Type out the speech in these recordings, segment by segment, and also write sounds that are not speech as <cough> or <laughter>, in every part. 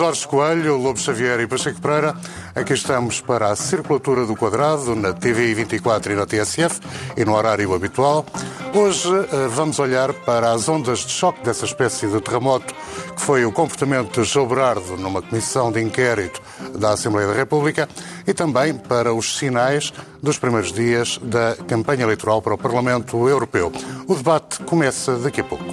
Jorge Coelho, Lobo Xavier e Pacheco Pereira, aqui estamos para a Circulatura do Quadrado na TVI 24 e na TSF e no horário habitual. Hoje eh, vamos olhar para as ondas de choque dessa espécie de terremoto que foi o comportamento de João Berardo numa comissão de inquérito da Assembleia da República e também para os sinais dos primeiros dias da campanha eleitoral para o Parlamento Europeu. O debate começa daqui a pouco.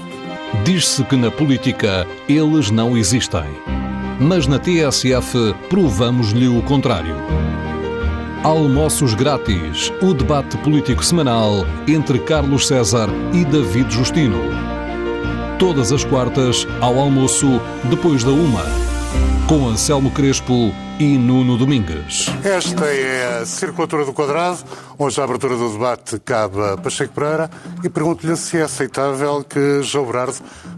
Diz-se que na política eles não existem. Mas na TSF provamos-lhe o contrário. Almoços grátis. O debate político semanal entre Carlos César e David Justino. Todas as quartas, ao almoço, depois da uma. Com Anselmo Crespo e Nuno Domingues. Esta é a Circulatura do Quadrado. Hoje a abertura do debate cabe a Pacheco Pereira e pergunto-lhe se é aceitável que João Berardo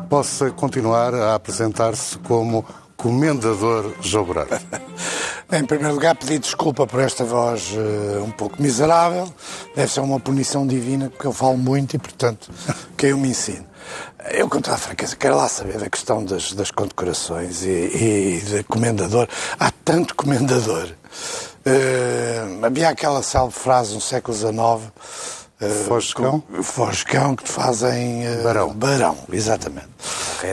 possa continuar a apresentar-se como comendador João <laughs> Berardo. Em primeiro lugar, pedir desculpa por esta voz uh, um pouco miserável. Deve ser uma punição divina, porque eu falo muito e, portanto, <laughs> que eu me ensino. Eu, com toda a franqueza, quero lá saber da questão das, das condecorações e, e de comendador. Há tanto comendador. Uh, havia aquela célebre frase no século XIX. Uh, Foscão? Foscão, que te fazem. Uh, Barão. Barão, exatamente.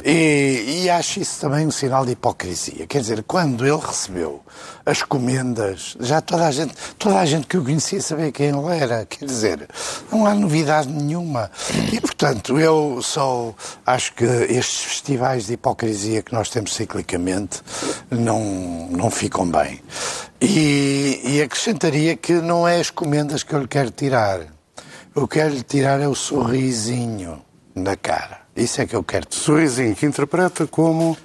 E, e acho isso também um sinal de hipocrisia. Quer dizer, quando ele recebeu as comendas, já toda a gente, toda a gente que o conhecia sabia quem ele era. Quer dizer, não há novidade nenhuma. E, portanto, eu só acho que estes festivais de hipocrisia que nós temos ciclicamente não, não ficam bem. E, e acrescentaria que não é as comendas que eu lhe quero tirar. Eu quero lhe tirar é o sorrisinho na cara. Isso é que eu quero. Sorrisinho que interpreta como.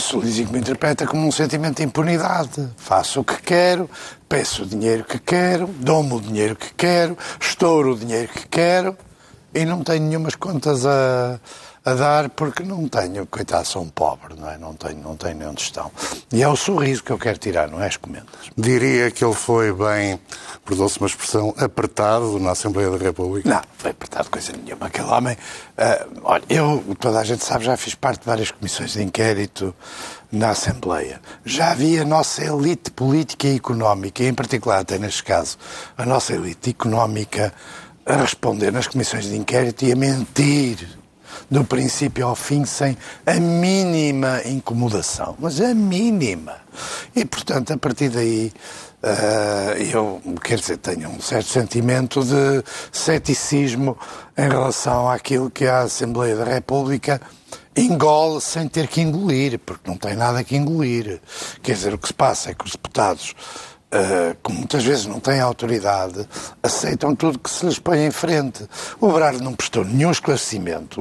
Sorrisinho que me interpreta como um sentimento de impunidade. Faço o que quero, peço o dinheiro que quero, dou-me o dinheiro que quero, estouro o dinheiro que quero e não tenho nenhumas contas a, a dar porque não tenho, coitado, sou um pobre, não é? Não tenho, não tenho nem onde estão. E é o sorriso que eu quero tirar, não é as comendas. Diria que ele foi bem, perdoa-se uma expressão, apertado na Assembleia da República. Não, foi apertado coisa nenhuma. Aquele homem, uh, olha, eu, toda a gente sabe, já fiz parte de várias comissões de inquérito na Assembleia. Já havia a nossa elite política e económica, e em particular até neste caso, a nossa elite económica a responder nas comissões de inquérito e a mentir do princípio ao fim sem a mínima incomodação, mas a mínima. E, portanto, a partir daí, uh, eu, quer dizer, tenho um certo sentimento de ceticismo em relação àquilo que a Assembleia da República engole sem ter que engolir, porque não tem nada que engolir. Quer dizer, o que se passa é que os deputados Uh, que muitas vezes não têm autoridade, aceitam tudo que se lhes põe em frente. O Berardo não prestou nenhum esclarecimento.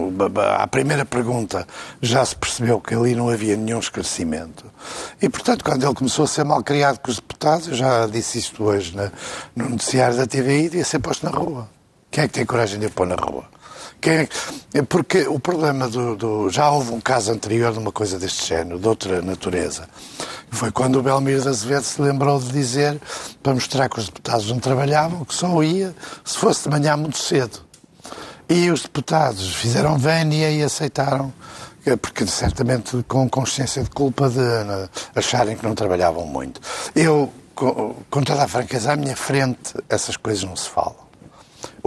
À primeira pergunta já se percebeu que ali não havia nenhum esclarecimento. E, portanto, quando ele começou a ser mal criado com os deputados, eu já disse isto hoje no noticiário da TVI, devia ser posto na rua. Quem é que tem coragem de o pôr na rua? Quem é... Porque o problema do, do, Já houve um caso anterior de uma coisa deste género, de outra natureza. Foi quando o Belmiro de Azevedo se lembrou de dizer, para mostrar que os deputados não trabalhavam, que só ia se fosse de manhã muito cedo. E os deputados fizeram vénia e aceitaram, porque certamente com consciência de culpa de acharem que não trabalhavam muito. Eu, com toda a franqueza, à minha frente, essas coisas não se falam.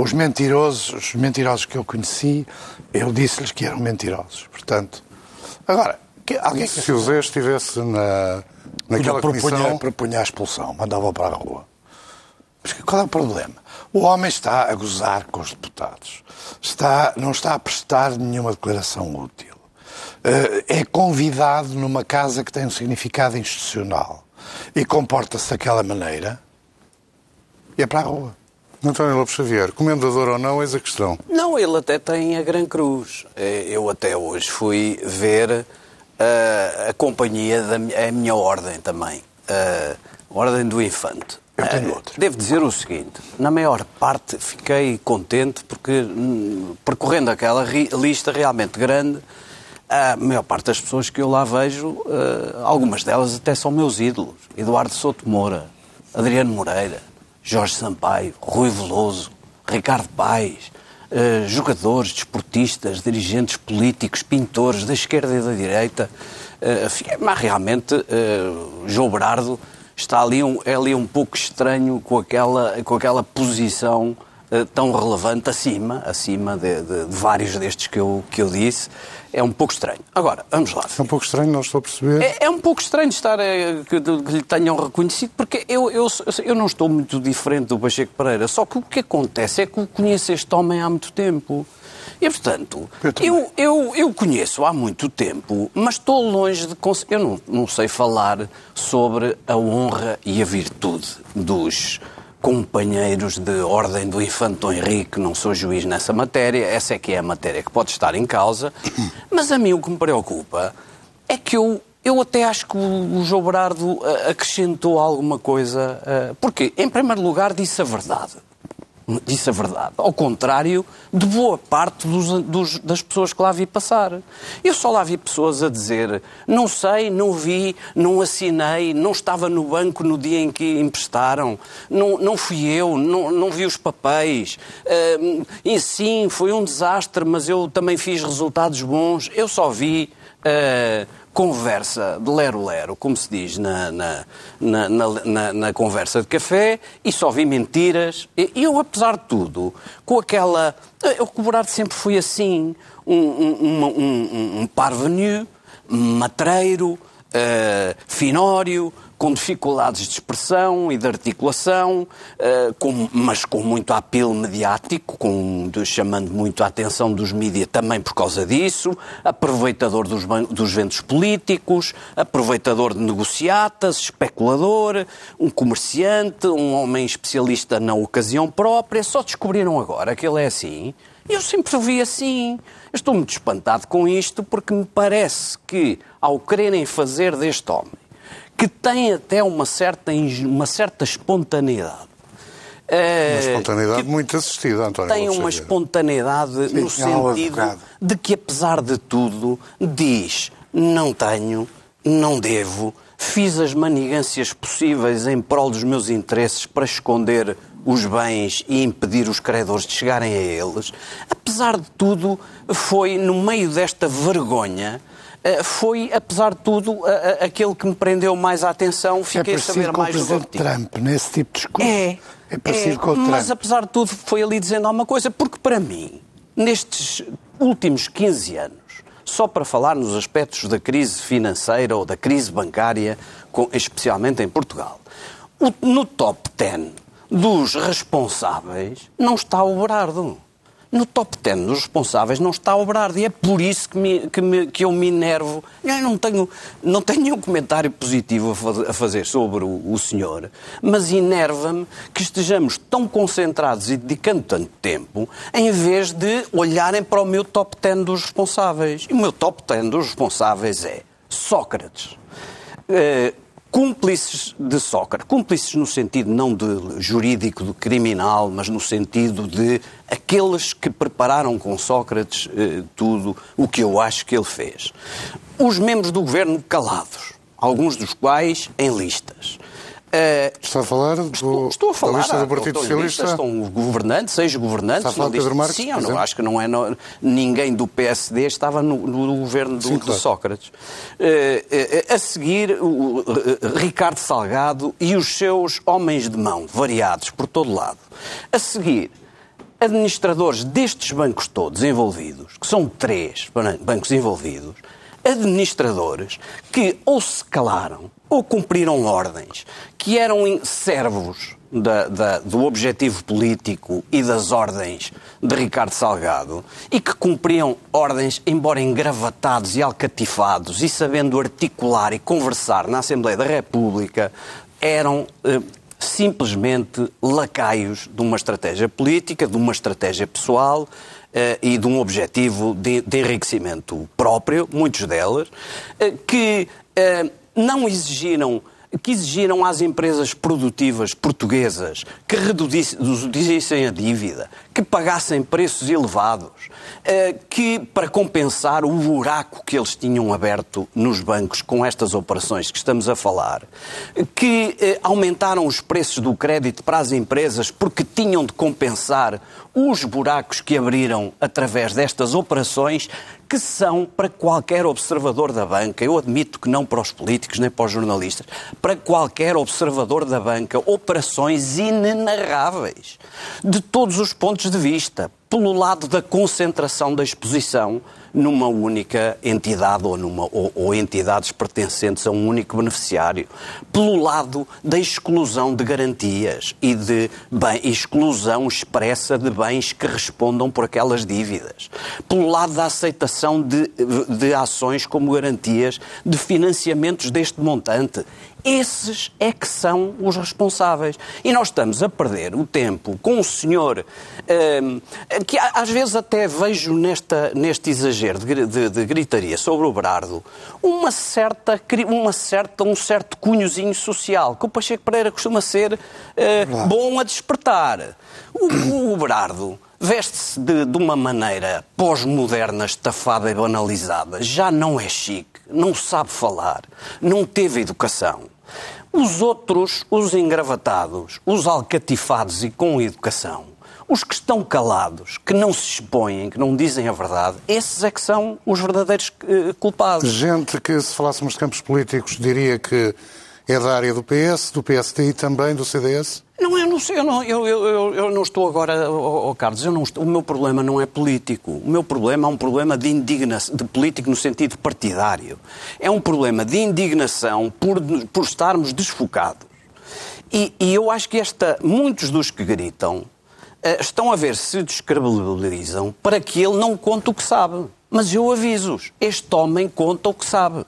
Os mentirosos, os mentirosos que eu conheci, eu disse-lhes que eram mentirosos. Portanto, agora, que, alguém que... Se o Zé estivesse na, naquela propunha, comissão... propunha a expulsão, mandava para a rua. Mas qual é o problema? O homem está a gozar com os deputados. Está, não está a prestar nenhuma declaração útil. eh, é convidado numa casa que tem um significado institucional e comporta-se daquela maneira, e é para a rua. António Lopes Xavier, comendador ou não, eis a questão. Não, ele até tem a Gran Cruz. Eh, eu até hoje fui ver uh, a companhia da a minha ordem também, uh, a Ordem do Infante. Eu tenho outra. Devo dizer o seguinte, na maior parte fiquei contente porque, hum, percorrendo aquela lista realmente grande, a maior parte das pessoas que eu lá vejo, uh, algumas delas até são meus ídolos. Eduardo Souto Moura, Adriano Moreira, Jorge Sampaio, Rui Veloso, Ricardo Paes, uh, jogadores, desportistas, dirigentes políticos, pintores da esquerda e da direita. Uh, mas realmente, uh, João Berardo está ali um, é ali um pouco estranho com aquela, com aquela posição tão relevante acima, acima de, de, de, vários destes que eu, que eu disse. É um pouco estranho. Agora, vamos lá. É um pouco estranho, não estou a perceber. É, é um pouco estranho estar eh, que, que, lhe tenham reconhecido, porque eu, eu, eu não estou muito diferente do Pacheco Pereira. Só que o que acontece é que eu conheço este homem há muito tempo. E, portanto, eu, eu, eu conheço há muito tempo, mas estou longe de conseguir. Eu não, não sei falar sobre a honra e a virtude dos companheiros de ordem do Infante Dom Henrique, não sou juiz nessa matéria, essa é que é a matéria que pode estar em causa, <coughs> mas a mim o que me preocupa é que eu, eu até acho que o, o João Berardo eh, acrescentou alguma coisa, uh, porque, em primeiro lugar, disse a verdade disse a verdade. Ao contrário de boa parte dos, dos, das pessoas que lá vi passar. Eu só lá vi pessoas a dizer: não sei, não vi, não assinei, não estava no banco no dia em que emprestaram, não, não fui eu, não, não vi os papéis. Uh, e sim, foi um desastre, mas eu também fiz resultados bons. Eu só vi. Uh, conversa de lero-lero, como se diz na, na, na, na, conversa de café, e só vi mentiras. E eu, apesar de tudo, com aquela. Eu, o Berardo sempre fui assim, um, um, um, um, parvenu, matreiro, uh, finório, com dificuldades de expressão e de articulação, uh, com, mas com muito apelo mediático, com, de, chamando muito a atenção dos mídias também por causa disso, aproveitador dos, dos ventos políticos, aproveitador de negociatas, especulador, um comerciante, um homem especialista na ocasião própria. Só descobriram agora que ele é assim. Eu sempre vi assim. Estou muito espantado com isto porque me parece que, ao quererem fazer deste homem que tem até uma certa, uma certa espontaneidade. Uma eh, espontaneidade muito assistida, António. Tem uma espontaneidade Sim, no sentido de que, apesar de tudo, diz: não tenho, não devo, fiz as manigâncias possíveis em prol dos meus interesses para esconder os bens e impedir os credores de chegarem a eles. Apesar de tudo, foi no meio desta vergonha foi, apesar de tudo, aquele que me prendeu mais a atenção. Fiquei é a saber mais do Presidente Trump, nesse tipo de discurso. É, é parecido é, com o Trump. Mas, apesar de tudo, foi ali dizendo alguma coisa, porque para mim, nestes últimos 15 anos, só para falar nos aspectos da crise financeira ou da crise bancária, especialmente em Portugal, no top 10 dos responsáveis não está o Berardo no top 10 dos responsáveis não está o Berardi. É por isso que, me, que, me, que eu me enervo. Eu não tenho, não tenho nenhum comentário positivo a fazer sobre o, o senhor, mas enerva-me que estejamos tão concentrados e dedicando tanto tempo em vez de olharem para o meu top 10 dos responsáveis. E o meu top 10 dos responsáveis é Sócrates. Uh, cúmplices de Sócrates. Cúmplices no sentido não de jurídico, de criminal, mas no sentido de aqueles que prepararam com Sócrates eh, tudo o que eu acho que ele fez. Os membros do governo calados, alguns dos quais em listas. Uh, Está a falar do, estou, estou a falar, da do Partido Socialista? Estão governantes, seis governantes. Está a falar Pedro Marques, Sim, eu não, acho que não é... No, ninguém do PSD estava no, no governo do, Sim, claro. de Sócrates. Uh, uh, a seguir, o Ricardo Salgado e os seus homens de mão, variados por todo lado. A seguir, administradores destes bancos todos envolvidos, que são três bancos envolvidos, administradores que ou se calaram ou cumpriram ordens que eram servos da, da, do objetivo político e das ordens de Ricardo Salgado e que cumpriam ordens, embora engravatados e alcatifados e sabendo articular e conversar na Assembleia da República, eram eh, simplesmente lacaios de uma estratégia política, de uma estratégia pessoal eh, e de um objetivo de, de enriquecimento próprio, muitos delas, eh, que eh, não exigiram que exigiram às empresas produtivas portuguesas que reduzissem a dívida, que pagassem preços elevados, eh, que para compensar o buraco que eles tinham aberto nos bancos com estas operações que estamos a falar, que eh, aumentaram os preços do crédito para as empresas porque tinham de compensar os buracos que abriram através destas operações que são para qualquer observador da banca, eu admito que não para os políticos nem para os jornalistas, para qualquer observador da banca, operações inenarráveis, de todos os pontos de vista, pelo lado da concentração da exposição numa única entidade ou, numa, ou, ou, entidades pertencentes a um único beneficiário, pelo lado da exclusão de garantias e de bem, exclusão expressa de bens que respondam por aquelas dívidas, pelo lado da aceitação de, de ações como garantias de financiamentos deste montante. Esses é que são os responsáveis. E nós estamos a perder o tempo com o senhor, um, que às vezes até vejo nesta, neste exagero de, de, de, gritaria sobre o Brardo, uma certa, uma certa, um certo cunhozinho social, que o Pacheco Pereira costuma ser uh, bom a despertar. O, o Brardo veste-se de, de, uma maneira pós-moderna, estafada e banalizada. Já não é chique, não sabe falar, não teve educação. Os outros, os engravatados, os alcatifados e com educação, os que estão calados, que não se expõem, que não dizem a verdade, esses é que são os verdadeiros uh, culpados. Gente que, se falássemos de campos políticos, diria que é da área do PS, do PST e também do CDS? Não, eu não eu não, eu, eu, eu não estou agora, oh, oh, Carlos, eu não estou, o meu problema não é político. O meu problema é um problema de indignação, de político no sentido partidário. É um problema de indignação por, por estarmos desfocados. E, e eu acho que esta, muitos dos que gritam uh, estão a ver se descredibilizam para que ele não conte o que sabe. Mas eu aviso-os, este homem conta o que sabe.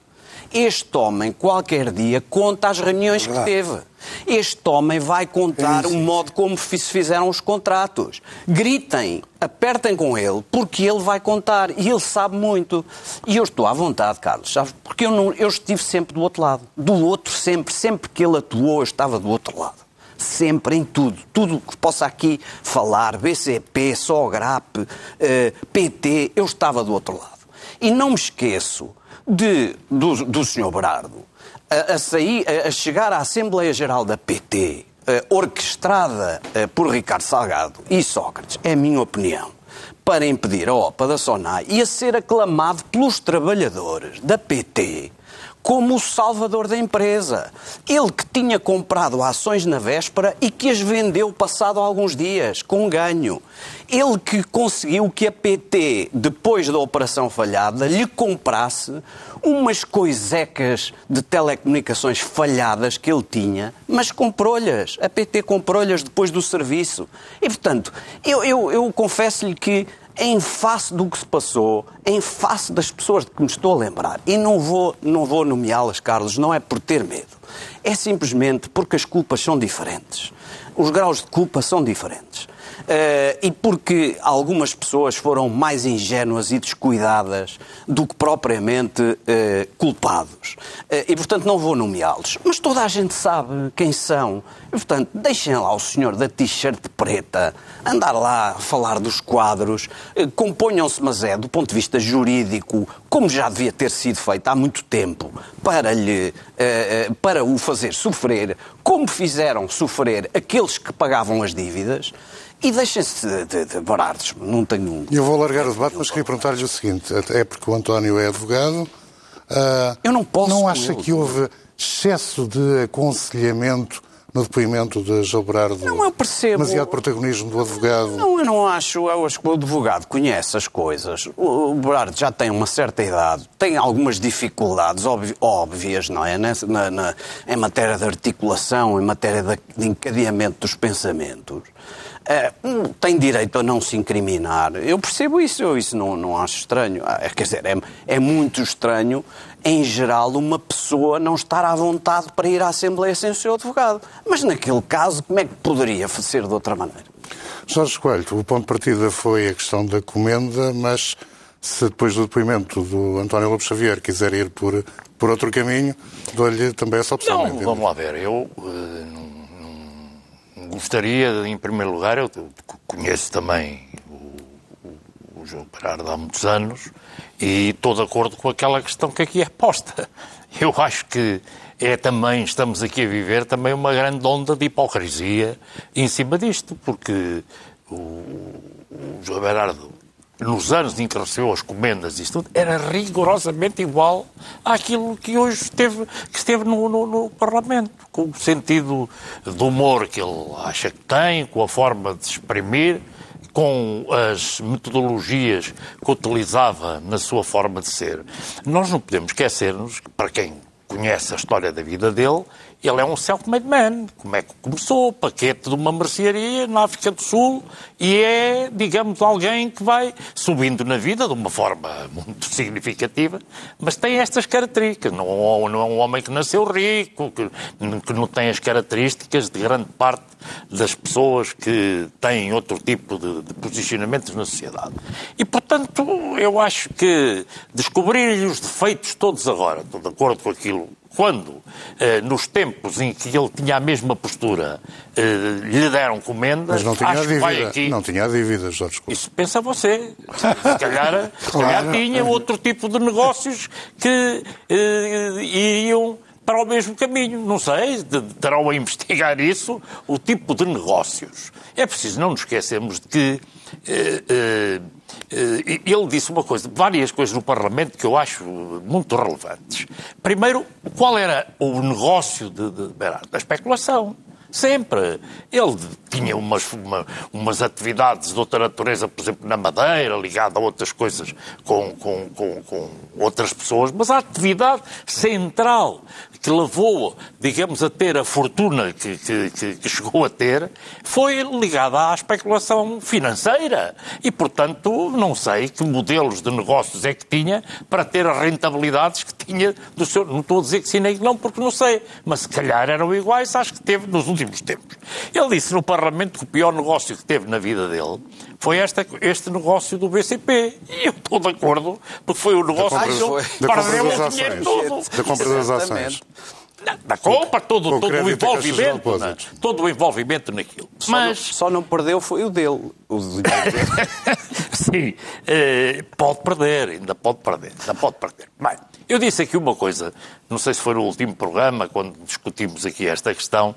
Este homem, qualquer dia, conta as reuniões que teve. Este homem vai contar o modo como se fizeram os contratos. Gritem, apertem com ele, porque ele vai contar e ele sabe muito. E eu estou à vontade, Carlos, sabes? Porque eu, não, eu estive sempre do outro lado. Do outro, sempre. Sempre que ele atuou, eu estava do outro lado sempre em tudo. Tudo que possa aqui falar, BCP, SOGRAP, eh, PT, eu estava do outro lado. E não me esqueço de, do, do Sr. Berardo a, a, sair, a, a chegar à Assembleia Geral da PT, uh, orquestrada uh, por Ricardo Salgado e Sócrates, é a minha opinião, para impedir a OPA da SONAI e a ser aclamado pelos trabalhadores da PT como o salvador da empresa. Ele que tinha comprado ações na véspera e que as vendeu passado alguns dias, com ganho. Ele que conseguiu que a PT, depois da operação falhada, lhe comprasse umas coisecas de telecomunicações falhadas que ele tinha, mas comprou-lhes. A PT comprou-lhes depois do serviço. E, portanto, eu, eu, eu confesso-lhe que em face do que se passou, em face das pessoas de que me estou a lembrar, e não vou, não vou nomeá-las, Carlos, não é por ter medo, é simplesmente porque as culpas são diferentes. Os graus de culpa são diferentes. Uh, e porque algumas pessoas foram mais ingênuas e descuidadas do que propriamente uh, culpados. Uh, e, portanto, não vou nomeá-los. Mas toda a gente sabe quem são. E, portanto, deixem lá o senhor da t-shirt preta andar lá a falar dos quadros. Componham-se, mas é, do ponto de vista jurídico, como já devia ter sido feito há muito tempo, para, lhe, para o fazer sofrer, como fizeram sofrer aqueles que pagavam as dívidas. E deixem-se de, de, de não tenho... Eu vou largar o debate, mas queria perguntar-lhe o seguinte, é porque o António é advogado... Uh, eu não posso... Não acha que houve excesso de aconselhamento no depoimento de Gilberardo? Não, eu percebo. Demasiado protagonismo do advogado? Não, eu não acho. Eu acho que o advogado conhece as coisas. O Berardo já tem uma certa idade, tem algumas dificuldades óbvias, não é? Na, na, em matéria de articulação, em matéria de encadeamento dos pensamentos. É, tem direito a não se incriminar. Eu percebo isso, eu isso não, não acho estranho. Ah, quer dizer, é, é muito estranho, em geral, uma pessoa não estar à vontade para ir à Assembleia sem o seu advogado. Mas naquele caso, como é que poderia ser de outra maneira? Jorge Coelho, o ponto de partida foi a questão da comenda, mas se depois do depoimento do António Lopes Xavier quiser ir por, por outro caminho, dou-lhe também essa opção. Não, vamos lá ver. Eu uh, gostaria, em primeiro lugar, eu conheço também o, o João Berardo há muitos anos e estou de acordo com aquela questão que aqui é posta. <laughs> Eu acho que é também, estamos aqui a viver também uma grande onda de hipocrisia em cima disto, porque o, o João Berardo nos anos em que recebeu as comendas e tudo, era rigorosamente igual àquilo que hoje esteve, que esteve no, no, no, Parlamento, com o sentido do humor que ele acha que tem, com a forma de exprimir, com as metodologias que utilizava na sua forma de ser. Nós não podemos esquecer-nos que, para quem conhece a história da vida dele, ele é um self-made man. Como é que começou? Paquete de uma mercearia na África do Sul e é, digamos, alguém que vai subindo na vida de uma forma <laughs> muito significativa, mas tem estas características. Não, não é um homem que nasceu rico, que, que não tem as características de grande parte das pessoas que têm outro tipo de, de posicionamentos na sociedade. E, portanto, eu acho que descobrir os defeitos todos agora, estou de acordo com aquilo quando, eh, nos tempos em que ele tinha a mesma postura, eh, lhe deram comendas, Mas não tinha acho dívida. aqui... Não tinha dívidas, Jorge Couto. Isso pensa você. Se calhar, se calhar tinha outro tipo de negócios que eh, iriam para o mesmo caminho. Não sei, terão a investigar isso, o tipo de negócios. É preciso não nos esquecermos de que eh, eh, ele disse uma coisa, várias coisas no Parlamento que eu acho muito relevantes. Primeiro, qual era o negócio de, de Berardo? A especulação. Sempre. Ele tinha umas, uma, umas atividades de outra natureza, por exemplo, na Madeira, ligada a outras coisas com, com, com, com outras pessoas, mas a atividade central que levou, digamos, a ter a fortuna que, que, que, chegou a ter, foi ligada à especulação financeira. E, portanto, não sei que modelos de negócios é que tinha para ter as rentabilidades que tinha do seu. Não estou a dizer que sim nem que não, porque não sei, mas se calhar eram iguais às que teve nos últimos tempos. Ele disse no Parlamento que o pior negócio que teve na vida dele foi esta, este negócio do BCP. E eu estou de acordo, porque foi o negócio que perdeu o dinheiro todo. Da compra das ações. Da compra, todo, todo o envolvimento, né? todo o envolvimento naquilo. Só Mas não, só não perdeu foi o dele. O <laughs> Sim, eh, pode perder, ainda pode perder, ainda pode perder. Bem, eu disse aqui uma coisa, não sei se foi no último programa, quando discutimos aqui esta questão,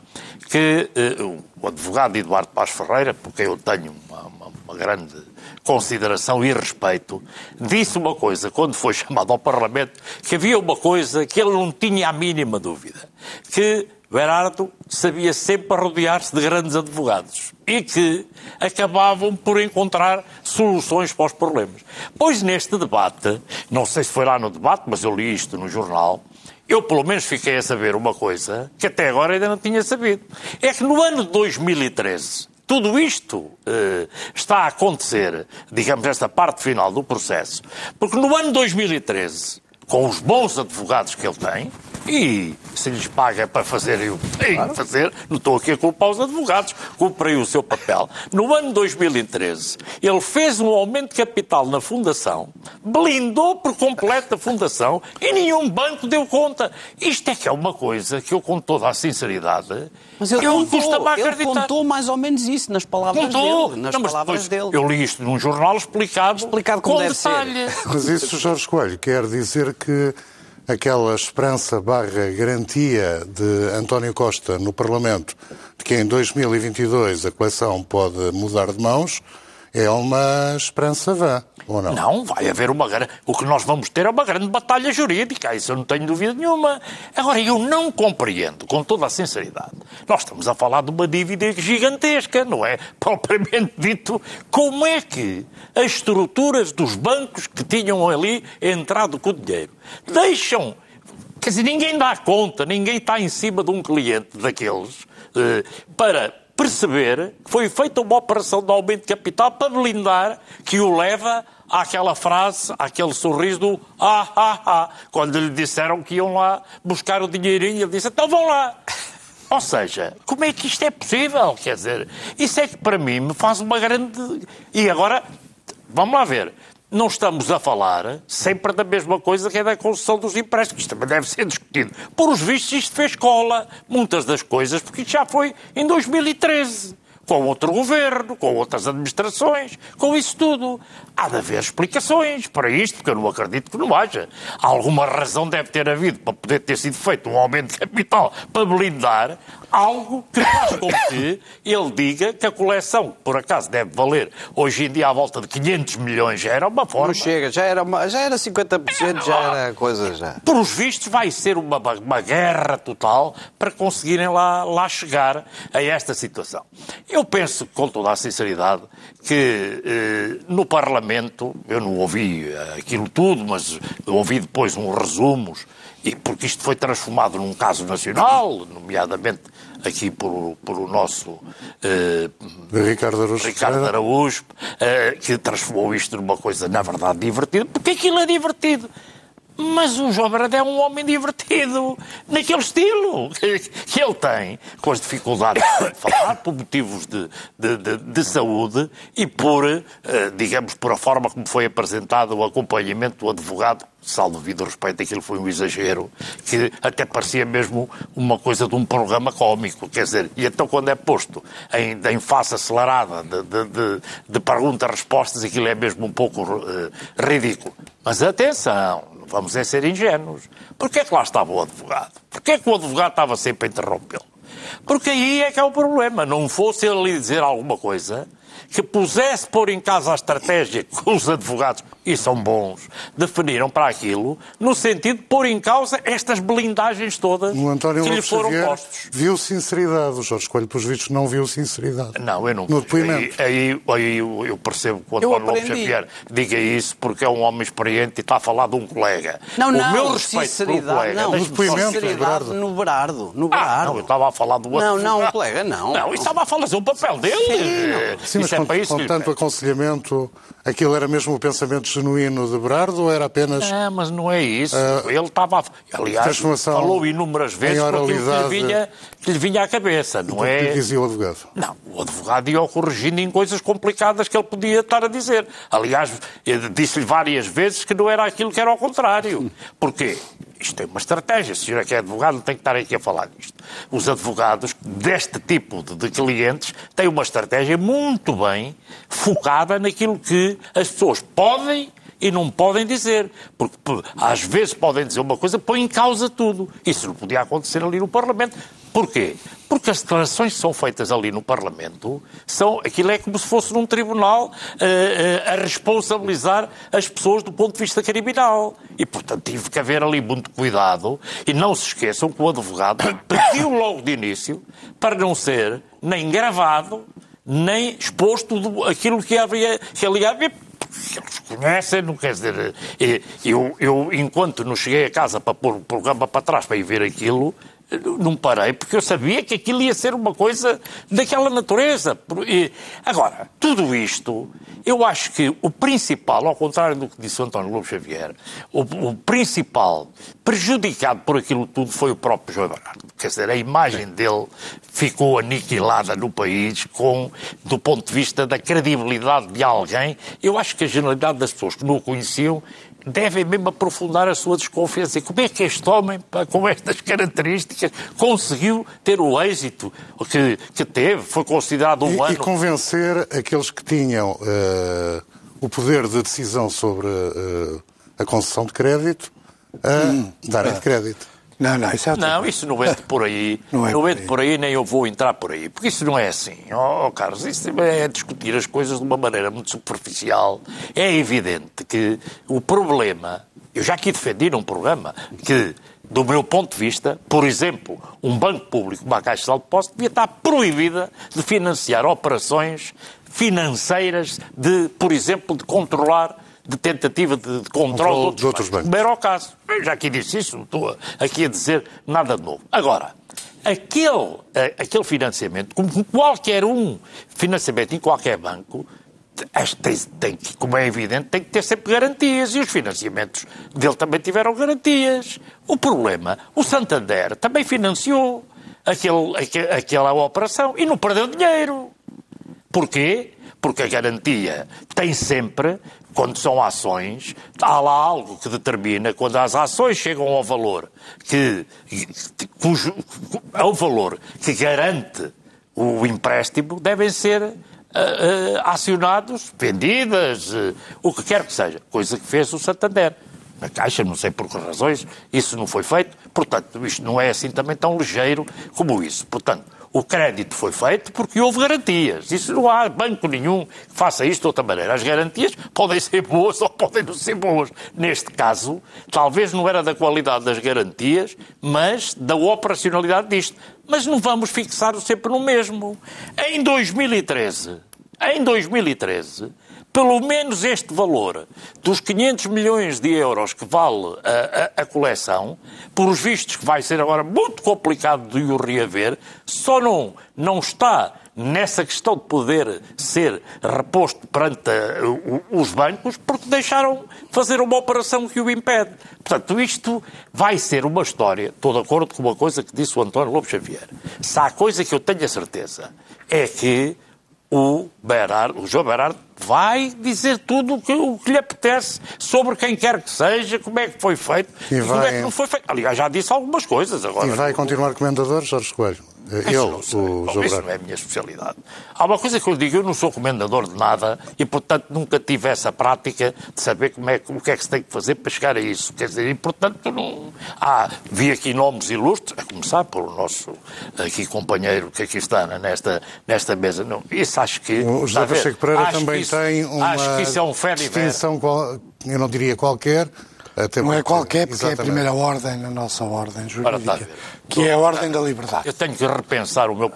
que eh, o advogado Eduardo Paz Ferreira, porque eu tenho uma, uma, uma grande consideração e respeito, disse uma coisa quando foi <laughs> chamado ao Parlamento, que havia uma coisa que ele não tinha a mínima dúvida, que Berardo sabia sempre rodear-se de grandes advogados e que acabavam por encontrar soluções para os problemas. Pois neste debate, não sei se foi lá no debate, mas eu li isto no jornal, eu pelo menos fiquei a saber uma coisa que até agora ainda não tinha sabido. É que no ano de 2013, tudo isto uh, está a acontecer, digamos, esta parte final do processo, porque no ano 2013, com os bons advogados que ele tem, e se lhes paga para fazerem o que têm claro. fazer, não estou aqui a culpar os advogados, cumprem o seu papel. No ano 2013, ele fez um aumento de capital na Fundação, blindou por completo a Fundação e nenhum banco deu conta. Isto é que é uma coisa que eu, com toda a sinceridade, mas ele eu contou, ele contou mais ou menos isso nas palavras contou. dele. Nas não, palavras dele. Eu li isto num jornal explicado, explicado com detalhe. Ser. Mas isso, Jorge Coelho, quer dizer que aquela esperança barra garantia de António Costa no Parlamento de que em 2022 a coleção pode mudar de mãos, é uma esperança vã, ou não? Não, vai haver uma grande. O que nós vamos ter é uma grande batalha jurídica, isso eu não tenho dúvida nenhuma. Agora, eu não compreendo, com toda a sinceridade, nós estamos a falar de uma dívida gigantesca, não é? <laughs> Propriamente dito, como é que as estruturas dos bancos que tinham ali entrado com o dinheiro deixam. Quer dizer, ninguém dá conta, ninguém está em cima de um cliente daqueles eh, para perceber que foi feita uma operação de aumento de capital para blindar que o leva àquela frase, àquele sorriso do ah, ah, ah, quando lhe disseram que iam lá buscar o dinheirinho, ele disse, então vão lá. Ou seja, como é que isto é possível? Quer dizer, isso é que para mim me faz uma grande... E agora, vamos lá ver, não estamos a falar sempre da mesma coisa que é da concessão dos empréstimos. Isto também deve ser discutido. Por os vistos, isto fez cola. Muitas das coisas, porque isto já foi em 2013 com outro governo, com outras administrações, com isso tudo. Há de haver explicações para isto, porque eu não acredito que não haja. Alguma razão deve ter havido para poder ter sido feito um aumento de capital para blindar algo que faz com que ele diga que a coleção, por acaso deve valer hoje em dia à volta de 500 milhões, já era uma forma. Não chega, já era, uma, já era 50%, já era coisa já. Por os vistos, vai ser uma, uma guerra total para conseguirem lá, lá chegar a esta situação. Eu penso, com toda a sinceridade, que eh, no Parlamento, eu não ouvi aquilo tudo, mas ouvi depois uns resumos, e porque isto foi transformado num caso nacional, nomeadamente aqui por, por o nosso eh, Ricardo Araújo, Ricardo Araújo eh, que transformou isto numa coisa, na verdade, divertida, porque aquilo é divertido. Mas o João é um homem divertido, naquele estilo que ele tem, com as dificuldades de falar, por motivos de, de, de, de saúde e por, eh, digamos, por a forma como foi apresentado o acompanhamento do advogado. Salvo devido respeito, aquilo foi um exagero, que até parecia mesmo uma coisa de um programa cómico, quer dizer, e então quando é posto em, em face acelerada de perguntas-respostas, aquilo é mesmo um pouco uh, ridículo. Mas atenção, vamos é ser ingênuos. Porquê é que lá estava o advogado? Porquê é que o advogado estava sempre a interrompê-lo? Porque aí é que é o problema. Não fosse ele lhe dizer alguma coisa que pusesse pôr em casa a estratégia que os advogados, e são bons, definiram para aquilo, no sentido de pôr em causa estas blindagens todas no António que lhe foram Xavier postos. Viu sinceridade. O Jorge Coelho, pelos vistos, não viu sinceridade. Não, eu não. No depoimento. Aí, aí, aí eu, percebo que o António Lopes. Xavier diga isso porque é um homem experiente e está a falar de um colega. Não, o não, meu respeito pelo sinceridade, colega. não, só depoimento, sinceridade Berardo. no Berardo, no Ah, Berardo. não, eu estava a falar do outro. Não, não, colega, não. Não, estava a fazer o papel dele. Sim, mas isso é com, tanto aconselhamento, aquilo era mesmo o pensamento genuíno de Berardo ou era apenas... Não, mas não é isso. ele estava. Aliás, falou inúmeras vezes aquilo que lhe, oralidade vinha, que lhe vinha à cabeça, não o que é? dizia o advogado? Não, o advogado ia corrigindo em coisas complicadas que ele podia estar a dizer. Aliás, eu disse-lhe várias vezes que não era aquilo que era ao contrário. <laughs> Porquê? Isto é uma estratégia. A senhora que é advogado tem que estar aqui a falar disto. Os advogados deste tipo de, de clientes têm uma estratégia muito bem focada naquilo que as pessoas podem e não podem dizer. Porque às vezes podem dizer uma coisa, põe em causa tudo. Isso não podia acontecer ali no Parlamento. Porquê? Porque as declarações que são feitas ali no Parlamento são. Aquilo é como se fosse num tribunal eh, eh, a responsabilizar as pessoas do ponto de vista criminal. E, portanto, tive que haver ali muito cuidado. E não se esqueçam que o advogado <coughs> pediu logo de início para não ser nem gravado, nem exposto do, aquilo que havia. Que ali havia eles conhecem, não quer dizer. eh, Eu, eu, enquanto não cheguei a casa para pôr o programa para trás para ir ver aquilo, eh, não parei, porque eu sabia que aquilo ia ser uma coisa daquela natureza. Agora, tudo isto, eu acho que o principal, ao contrário do que disse o António Lobo Xavier, o, o principal prejudicado por aquilo tudo foi o próprio João Bernardo. Quer dizer, a imagem dele ficou aniquilada no país com, do ponto de vista da credibilidade de alguém. Eu acho que a generalidade das pessoas que não o conheciam devem mesmo aprofundar a sua desconfiança. E como é que este homem, pá, com estas características, conseguiu ter o êxito que, que teve? Foi considerado um E, e ano. convencer aqueles que tinham eh, o poder de decisão sobre eh, a concessão de crédito a darem de crédito. Não, não, isso é outra Não, isso não entra por aí. <laughs> Não não é por aí. por aí, nem eu vou entrar por aí. Porque isso não é assim. Oh, Carlos, isso é discutir as coisas de uma maneira muito superficial. É evidente que o problema, eu já aqui defendi num programa, que, do meu ponto de vista, por exemplo, um banco público como a Caixa de Depósito devia estar proibida de financiar operações financeiras de, por exemplo, de controlar de tentativa de, de controle de outros bancos. Como era o caso. Eu já aqui disse isso, não estou aqui a dizer nada de novo. Agora, aquele, eh, aquele financiamento, como qualquer um financiamento em qualquer banco, tem, tem que, como é evidente, tem que ter sempre garantias. E os financiamentos dele também tiveram garantias. O problema, o Santander também financiou aquele, aque- aquela operação e não perdeu dinheiro. Porquê? Porque a garantia tem sempre, quando são ações, há lá algo que determina, quando as ações chegam ao valor que, cujo, ao valor que garante o empréstimo, devem ser ah, ah, acionados, vendidas, eh, o que quer que seja. Coisa que fez o Santander. Na Caixa, não sei por que razões, isso não foi feito. Portanto, isto não é assim também tão ligeiro como isso. Portanto, o crédito foi feito porque houve garantias. Isso não há banco nenhum que faça isto de outra maneira. As garantias podem ser boas ou podem não ser boas. Neste caso, talvez não era da qualidade das garantias, mas da operacionalidade disto. Mas não vamos fixar sempre no mesmo. Em 2013, em 2013, pelo menos este valor dos 500 milhões de euros que vale a, a- a coleção, por os vistos que vai ser agora muito complicado de o reaver, só não, não está nessa questão de poder ser reposto perante o- os bancos porque deixaram fazer uma operação que o impede. Portanto, isto vai ser uma história, estou de acordo com uma coisa que disse o António Lobo Xavier. Se há coisa que eu tenho a certeza é que o Berardo, o João Berardo vai dizer tudo o que, o que lhe apetece sobre quem quer que seja, como é que foi feito E e, como vai- é que não foi feito. Aliás, já disse algumas coisas agora. E vai continuar comendador, Jorge Coelho. Eh, Isso Ele, não sei. o Bom, Isso não é a minha especialidade. Há uma coisa que eu digo, eu não sou comendador de nada e, portanto, nunca tive essa prática de saber como é, o que é que se tem que fazer para chegar a isso. Quer dizer, e, portanto, não... Ah, vi aqui nomes ilustres, a começar pelo nosso aqui companheiro que aqui está nesta, nesta mesa. Não, isso acho que... O José? Pacheco Pereira Acho também isso- tem uma Acho que isso é um distinção, qual- eu não diria qualquer. Até Não é qualquer, porque é a Exatamente. primeira ordem na nossa ordem Ora, a jurídica, ver. que é a ordem da liberdade. Eu tenho que repensar o meu,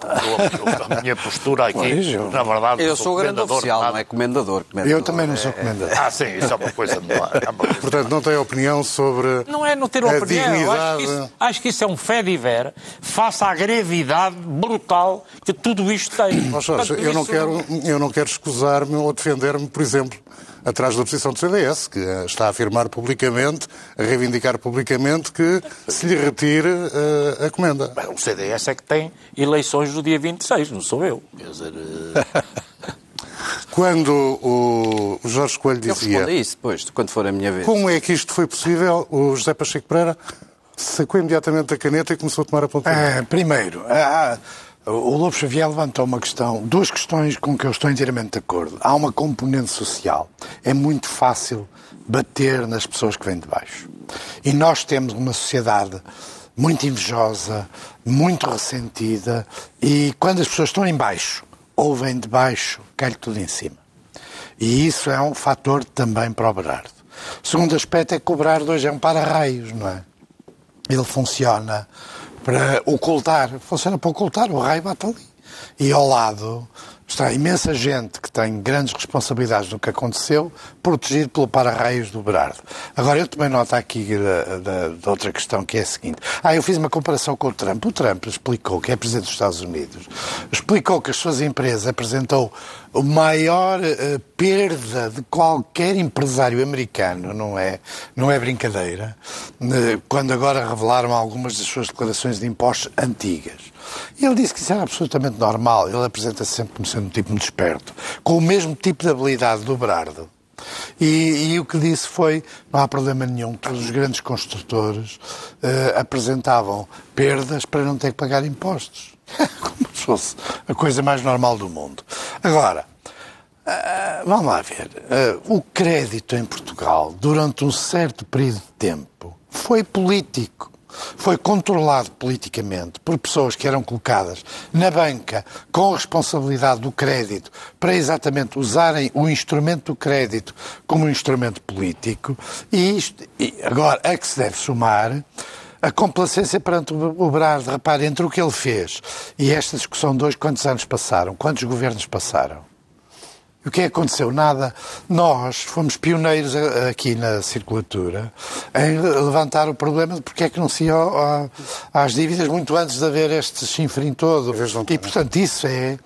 a minha postura aqui. Pois, eu- Na verdade, Eu sou o grande oficial, nada. não é comendador. comendador. Eu também não sou comendador. Ah, sim, isso é uma coisa. É coisa. Portanto, não tem opinião sobre Não é não ter opinião. Eu Acho dignidade. que, isso, acho que isso é um fé de ver face à gravidade brutal que tudo isto tem. Jorge, Portanto, eu não isso- quero, eu não quero escusar-me ou defender-me, por exemplo, atrás da posição do CDS, que está a afirmar publicamente, a reivindicar publicamente que se lhe retire eh, a comenda. Bem, O CDS é que tem eleições no dia 26, não sou eu. Quer dizer, eh, <laughs> Quando o Jorge Coelho Eu dizia a isso depois, quando for a minha vez. como é que isto foi possível, o José Pacheco Pereira sacou imediatamente a caneta e começou a tomar apontamento. Ah, primeiro, ah, ah, o Lobo Xavier levantou uma questão, duas questões com que eu estou inteiramente de acordo. Há uma componente social. É muito fácil bater nas pessoas que vêm de baixo. E nós temos uma sociedade muito invejosa, muito ressentida, e quando as pessoas estão em baixo ou vêm de baixo, cai tudo em cima. E isso é um fator também para o Berardo. O segundo aspecto é que o Berardo hoje é um para-raios, não é? Ele funciona para ocultar, funciona para ocultar, o raio bate ali. E ao lado está imensa gente que tem grandes responsabilidades no que aconteceu, protegido pelo para-raios do Berardo. Agora, eu também noto aqui da, da- da outra questão, que é a seguinte. Ah, eu fiz uma comparação com o Trump. O Trump explicou, que é Presidente dos Estados Unidos, explicou que as suas empresas apresentou a maior eh, perda de qualquer empresário americano, não é, não é brincadeira, eh, quando agora revelaram algumas das suas declarações de impostos antigas. E ele disse que isso era absolutamente normal. Ele apresenta-se sempre como sendo um tipo muito esperto, com o mesmo tipo de habilidade do Berardo. E, e o que disse foi: não há problema nenhum, todos os grandes construtores eh, apresentavam perdas para não ter que pagar impostos. <laughs> como se fosse a coisa mais normal do mundo. Agora, ah, vamos lá ver. Ah, o crédito em Portugal, durante um certo período de tempo, foi político. Foi controlado politicamente por pessoas que eram colocadas na banca com a responsabilidade do crédito para exatamente usarem o instrumento do crédito como um instrumento político e, isto, e agora a que se deve somar a complacência perante o Brás, repare, entre o que ele fez e esta discussão de hoje, quantos anos passaram? Quantos governos passaram? O que é que aconteceu? Nada. Nós fomos pioneiros aqui na circulatura em levantar o problema de porque é que não se ia às dívidas muito antes de haver este chinfrim todo. E, portanto, isso é.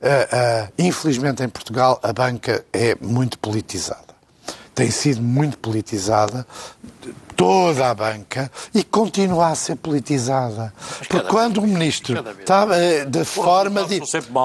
Uh, uh, infelizmente, em Portugal, a banca é muito politizada. Tem sido muito politizada toda a banca e continua a ser politizada. Porque quando o ministro está eh, de forma de...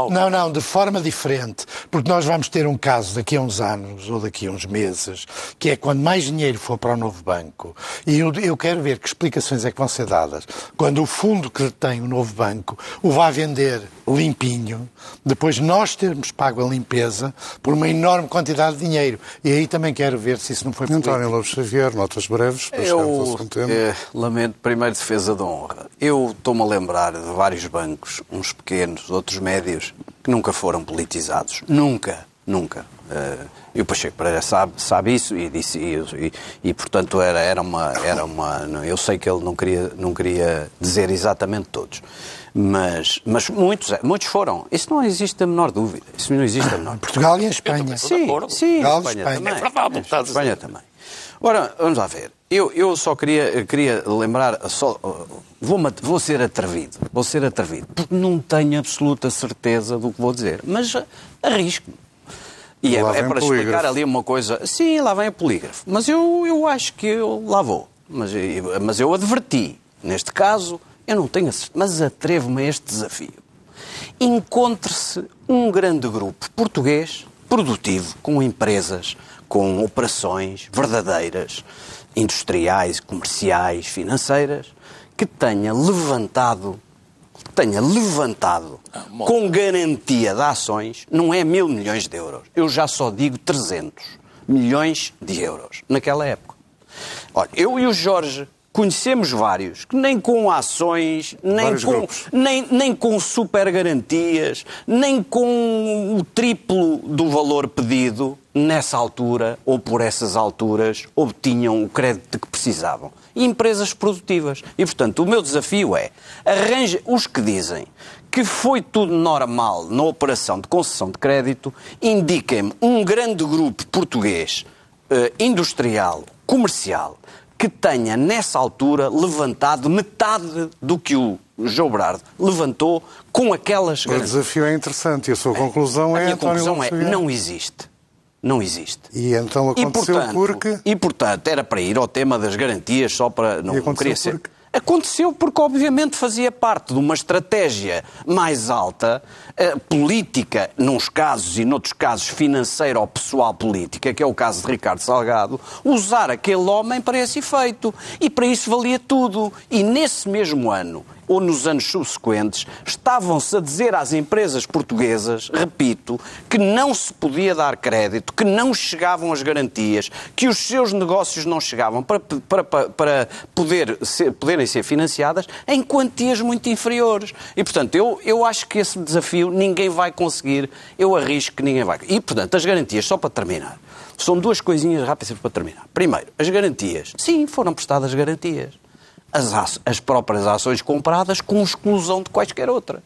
não, não, de forma diferente, porque nós vamos ter um caso daqui a uns anos ou daqui a uns meses, que é quando mais dinheiro for para o novo banco, e eu, eu quero ver que explicações é que vão ser dadas. Quando o fundo que tem o novo banco o vai vender limpinho, depois nós termos pago a limpeza por uma enorme quantidade de dinheiro. E aí também quero ver se isso não foi António Lopes Xavier, notas breves eu eh, lamento, primeiro, defesa da honra. Eu estou-me a lembrar de vários bancos, uns pequenos, outros médios, que nunca foram politizados. Nunca, nunca. Uh, e o Pacheco Pereira sabe, sabe isso e disse e, e, e, portanto era, era uma era uma eu sei que ele não queria não queria dizer exatamente todos. Mas mas muitos muitos foram. Isso não existe a menor dúvida. Isso não existe a menor Portugal e a Espanha. Sim sim Portugal, Espanha, Espanha. também. É verdade, Espanha também Ora, vamos lá ver. Eu, eu só queria, queria lembrar, só, vou, vou ser atrevido, vou ser atrevido, porque não tenho absoluta certeza do que vou dizer, mas arrisco-me. E é, é, para explicar ali uma coisa. Sim, lá vem a polígrafo. Mas eu, eu acho que eu lá vou. Mas, mas eu adverti. Neste caso, eu não tenho certeza, mas atrevo-me a este desafio. Encontre-se um grande grupo português, produtivo, com empresas, com operações verdadeiras, industriais, comerciais, financeiras, que tenha levantado, tenha levantado ah, com garantia de ações, não é mil milhões de euros. Eu já só digo 300 milhões de euros naquela época. Olha, eu e o Jorge conhecemos vários que nem com ações, nem com, nem, nem com super garantias, nem com o triplo do valor pedido nessa altura ou por essas alturas obtinham o crédito que precisavam. E empresas produtivas. E, portanto, o meu desafio é arranja os que dizem que foi tudo normal na operação de concessão de crédito, indiquem-me um grande grupo português eh, industrial, comercial, que tenha, nessa altura, levantado metade do que o João Brado levantou com aquelas... O desafio é interessante e a sua conclusão a é... A conclusão é, não existe. Não existe. E então aconteceu e, portanto, porque... E, portanto, era para ir ao tema das garantias só para... Não, não queria ser... Porque... Aconteceu porque, obviamente, fazia parte de uma estratégia mais alta, eh, política, nos casos e noutros casos financeira ou pessoal política, que é o caso de Ricardo Salgado, usar aquele homem para esse efeito. E para isso valia tudo. E nesse mesmo ano, ou nos anos subsequentes, estavam-se a dizer às empresas portuguesas, repito, que não se podia dar crédito, que não chegavam as garantias, que os seus negócios não chegavam para, para, para poder ser, poderem ser financiadas em quantias muito inferiores. E, portanto, eu, eu acho que esse desafio ninguém vai conseguir, eu arrisco que ninguém vai. E, portanto, as garantias, só para terminar, são duas coisinhas rápidas para terminar. Primeiro, as garantias. Sim, foram prestadas garantias as, as próprias ações compradas com exclusão de quaisquer outras.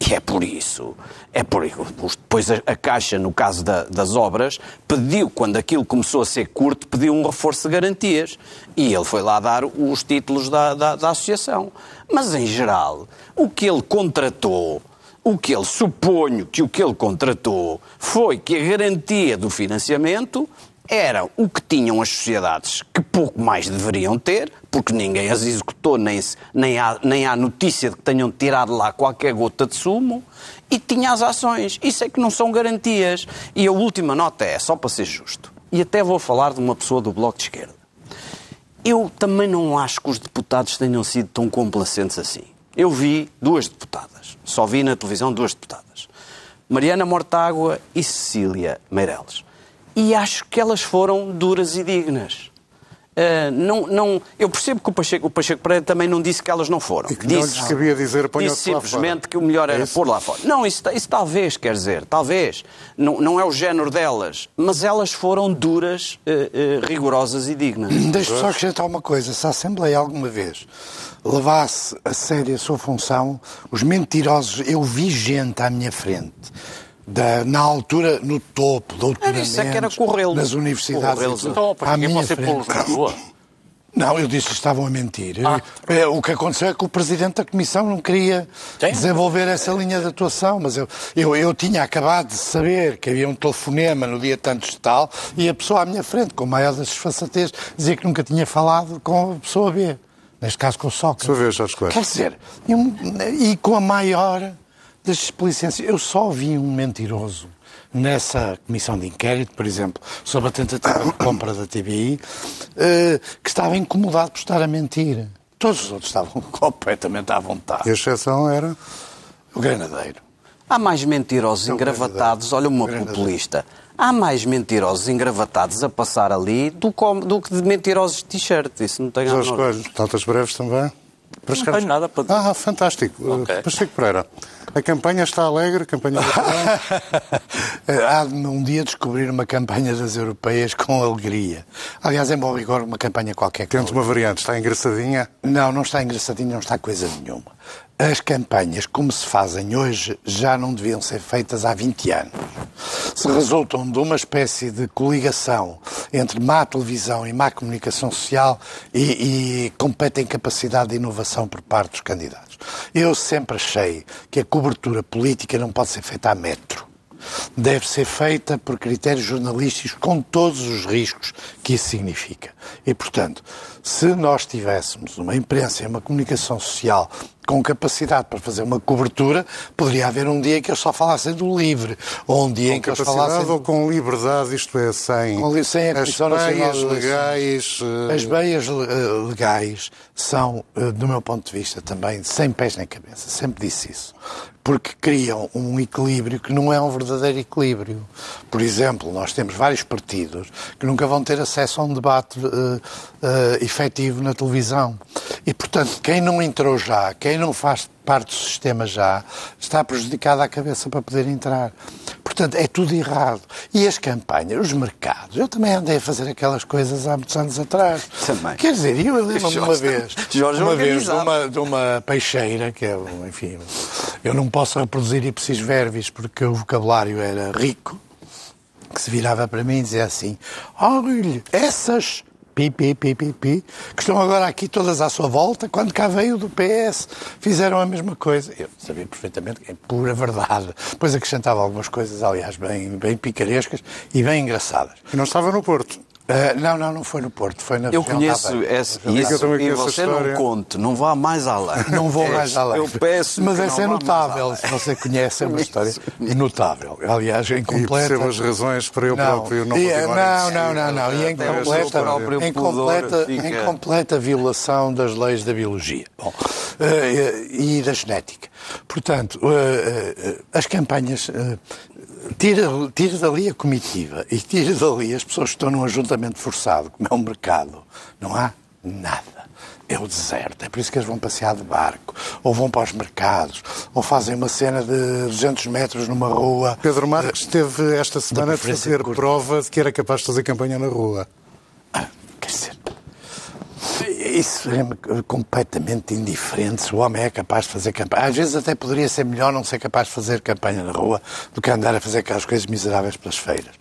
E é por isso, é por isso. Depois a, a Caixa, no caso da, das obras, pediu, quando aquilo começou a ser curto, pediu um reforço de garantias. E ele foi lá dar os títulos da, da, da associação. Mas, em geral, o que ele contratou o que ele suponho que o que ele contratou foi que a garantia do financiamento era o que tinham as sociedades que pouco mais deveriam ter, porque ninguém as executou, nem, nem, há, nem há notícia de que tenham tirado lá qualquer gota de sumo, e tinha as ações. Isso é que não são garantias. E a última nota é, só para ser justo, e até vou falar de uma pessoa do Bloco de Esquerda. Eu também não acho que os deputados tenham sido tão complacentes assim. Eu vi duas deputadas, só vi na televisão duas deputadas. Mariana Mortágua e Cecília Meireles e acho que elas foram duras e dignas. Uh, não, não, eu percebo que o Pacheco, o Pacheco Pereira também não disse que elas não foram. E que disse, não lhes cabia dizer ponham disse simplesmente que o melhor era é pôr lá fora. Não, isso, isso, talvez, quer dizer, talvez. Não, não é o género delas, mas elas foram duras, uh, uh, rigorosas e dignas. <clears throat> Deixa-me só acrescentar uma coisa. Se a Assembleia alguma vez levasse a sério a sua função, os mentirosos, eu vi gente à minha frente da, na altura, no topo, doutoramentos, era, é que era nas universidades. Então, para que você pô-los na rua? Não, eu disse que estavam a mentir. Ah. É, o que aconteceu é que o Presidente da Comissão não queria Sim. desenvolver essa linha de atuação, mas eu, eu, eu tinha acabado de saber que havia um telefonema no dia tantos de tal e a pessoa à minha frente, com maior desfaçatez, dizia que nunca tinha falado com a pessoa B. Neste caso com o Sócrates. Sua vez, Jorge Quer dizer, e, e com a maior das explicências. Eu só vi um mentiroso nessa comissão de inquérito, por exemplo, sobre a tentativa de compra da TBI, eh, que estava incomodado por estar a mentir. Todos os outros estavam <laughs> completamente à vontade. E a exceção era? O granadeiro. Há mais mentirosos engravatados, olha uma populista, há mais mentirosos engravatados a passar ali do, do que de mentirosos de t-shirt. Isso não tem a Jorge Coelho, notas breves também? Para não tenho nada para Ah, fantástico. Okay. Pacheco Pereira. A campanha está alegre, a campanha <laughs> Há de um dia descobrir uma campanha das europeias com alegria. Aliás, em bom rigor, uma campanha qualquer. Tente uma variante, está engraçadinha? Não, não está engraçadinha, não está coisa nenhuma. As campanhas, como se fazem hoje, já não deviam ser feitas há 20 anos. Se resultam de uma espécie de coligação entre má televisão e má comunicação social e, e completa incapacidade de inovação por parte dos candidatos. Eu sempre achei que a cobertura política não pode ser feita a metro deve ser feita por critérios jornalísticos com todos os riscos que isso significa. E, portanto, se nós tivéssemos uma imprensa e uma comunicação social com capacidade para fazer uma cobertura, poderia haver um dia em que eles só falassem do livre, ou um dia com em que eles falassem... ou com liberdade, isto é, sem, com, sem a as beias legais... Uh... As beias uh, legais são, uh, do meu ponto de vista também, sem pés nem cabeça, sempre disse isso porque criam um equilíbrio que não é um verdadeiro equilíbrio. Por exemplo, nós temos vários partidos que nunca vão ter acesso a um debate uh, uh, efetivo na televisão. E, portanto, quem não entrou já, quem não faz parte do sistema já, está prejudicado à cabeça para poder entrar. Portanto, é tudo errado. E as campanhas, os mercados, eu também andei a fazer aquelas coisas há muitos anos atrás. Também. Quer dizer, eu lembro-me <laughs> uma vez, Jorge uma vez de uma, de uma peixeira, que é, enfim, eu não posso reproduzir ipsis verbis porque o vocabulário era rico, que se virava para mim e dizia assim, olha, essas pi, pi, pi, pi, pi, que estão agora aqui todas à sua volta, quando cá veio do PS, fizeram a mesma coisa. Eu sabia perfeitamente é pura verdade. Depois acrescentava algumas coisas, aliás, bem, bem picarescas e bem engraçadas. E não estava no Porto. Uh, não, não, não foi no Porto, foi na Eu conheço esse, isso, eu e você não conte, não vá mais além. <laughs> Não vou mais além. Eu peço Mas essa é notável, se você conhece, é uma <laughs> história notável. Aliás, incompleta. E as razões para eu não, próprio não e, Não, não, não, não. E em completa, em completa, em completa violação das leis da biologia Bom, uh, e da genética. Portanto, uh, as campanhas tira, tira dali a comitiva e tira dali as pessoas que estão num ajuntamento forçado, como é um mercado. Não há nada. É o deserto. É por isso que eles vão passear de barco, ou vão para os mercados, ou fazem uma cena de 200 metros numa rua. Pedro Marques esteve esta semana a fazer prova de que era capaz de fazer campanha na rua. Ah, quer dizer, isso é completamente indiferente se o homem é capaz de fazer campanha. Às vezes até poderia ser melhor não ser capaz de fazer campanha na rua do que andar a fazer aquelas coisas miseráveis pelas feiras,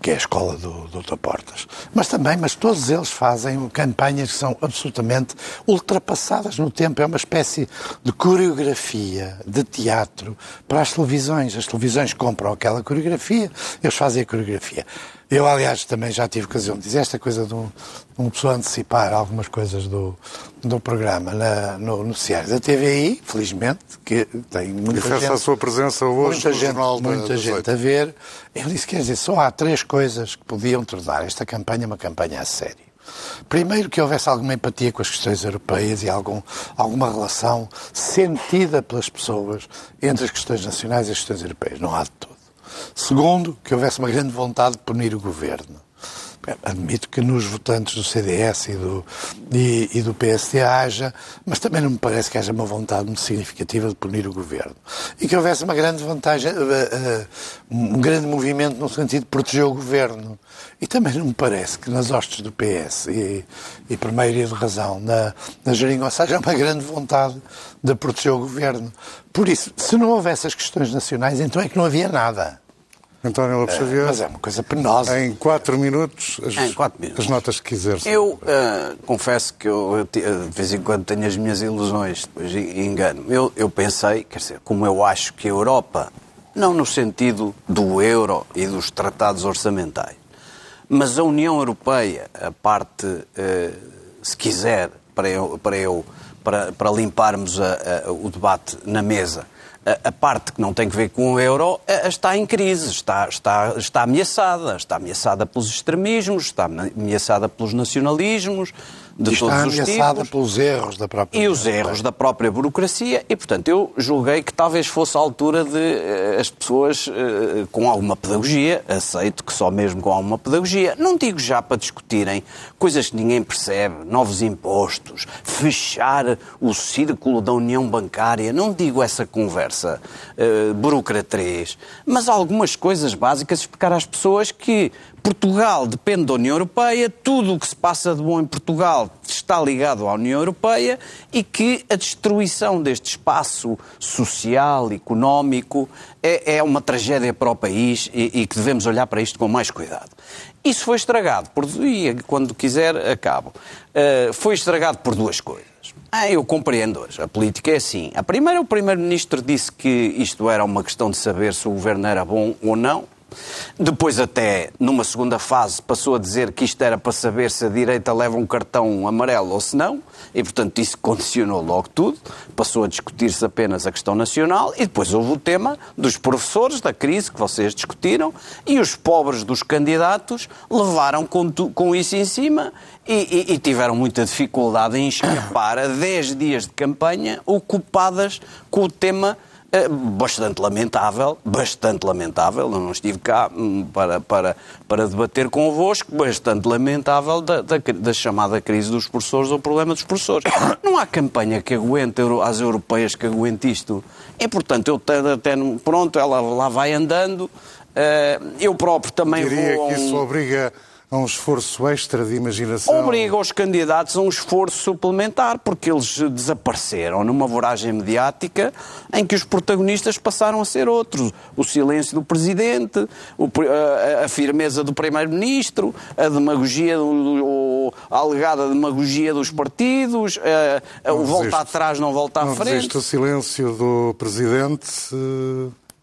que é a escola do, Dr. Portas. Mas também, mas todos eles fazem campanhas que são absolutamente ultrapassadas no tempo. É uma espécie de coreografia de teatro para as televisões. As televisões compram aquela coreografia, eles fazem a coreografia. Eu, aliás, também já tive ocasião de dizer esta coisa de, um, uma pessoa antecipar algumas coisas do, do programa na, no noticiário da TVI, felizmente, que tem muita e gente... a sua presença hoje muita gente, Muita gente a ver. Ele disse, quer dizer, só há três coisas que podiam tornar esta campanha uma campanha a sério. Primeiro, que houvesse alguma empatia com as questões europeias e algum, alguma relação sentida pelas pessoas entre as questões nacionais e as questões europeias. Não há de todo. Segundo, que houvesse uma grande vontade de punir o governo. Admito que nos votantes do CDS e do, e, e, do PSD haja, mas também não me parece que haja uma vontade muito significativa de punir o governo. E que houvesse uma grande vantagem, uh, uh, um grande movimento no sentido de proteger o governo. E também não me parece que nas hostes do PS, e, e por maioria de razão, na, na Jeringonça, haja uma grande vontade de proteger o governo. Por isso, se não houvesse as questões nacionais, então é que não havia nada. António Lopes Xavier. Mas é uma coisa penosa. Em quatro minutos, as, em quatro minutos. as notas que quiser. Eu uh, confesso que eu, eu, de vez em quando tenho as minhas ilusões, depois engano. Eu, eu pensei, quer dizer, como eu acho que a Europa, não no sentido do euro e dos tratados orçamentais, mas a União Europeia, a parte, uh, se quiser, para eu, para, eu, para, para limparmos a, a, o debate na mesa, a, parte que não tem que ver com o euro está em crise, está, está, está ameaçada. Está ameaçada pelos extremismos, está ameaçada pelos nacionalismos, de está todos os tipos. ameaçada pelos erros da própria E os erros da própria burocracia. E, portanto, eu julguei que talvez fosse a altura de uh, as pessoas, uh, com alguma pedagogia, aceito que só mesmo com alguma pedagogia, não digo já para discutirem coisas que ninguém percebe, novos impostos, fechar o círculo da união bancária, não digo essa conversa uh, burocratrês, mas algumas coisas básicas explicar às pessoas que Portugal depende da União Europeia, tudo o que se passa de bom em Portugal está ligado à União Europeia e que a destruição deste espaço social, económico, é, é uma tragédia para o país e, e, que devemos olhar para isto com mais cuidado. Isso foi estragado, por, e quando quiser acabo, uh, foi estragado por duas coisas. Ah, eu compreendo hoje. A política é assim. A primeira, o Primeiro-Ministro disse que isto era uma questão de saber se o governo era bom ou não. Depois, até numa segunda fase, passou a dizer que isto era para saber se a direita leva um cartão amarelo ou se não, e portanto isso condicionou logo tudo. Passou a discutir-se apenas a questão nacional, e depois houve o tema dos professores, da crise que vocês discutiram, e os pobres dos candidatos levaram com, tu, com isso em cima e, e, e, tiveram muita dificuldade em escapar a 10 dias de campanha ocupadas com o tema bastante lamentável, bastante lamentável, eu não estive cá hum, para, para, para debater convosco, bastante lamentável da, da, da chamada crise dos professores ou problema dos professores. <coughs> Não há campanha que aguente, as europeias que aguente isto. E, portanto, eu até, pronto, ela lá vai andando, eh, eu próprio também Diria vou... que isso obriga a um esforço extra de imaginação. Obriga os candidatos a um esforço suplementar, porque eles desapareceram numa voragem mediática em que os protagonistas passaram a ser outros. O silêncio do Presidente, a, firmeza do Primeiro-Ministro, a demagogia, a alegada demagogia dos partidos, o volta atrás, não volta à não frente. Existe o silêncio do Presidente.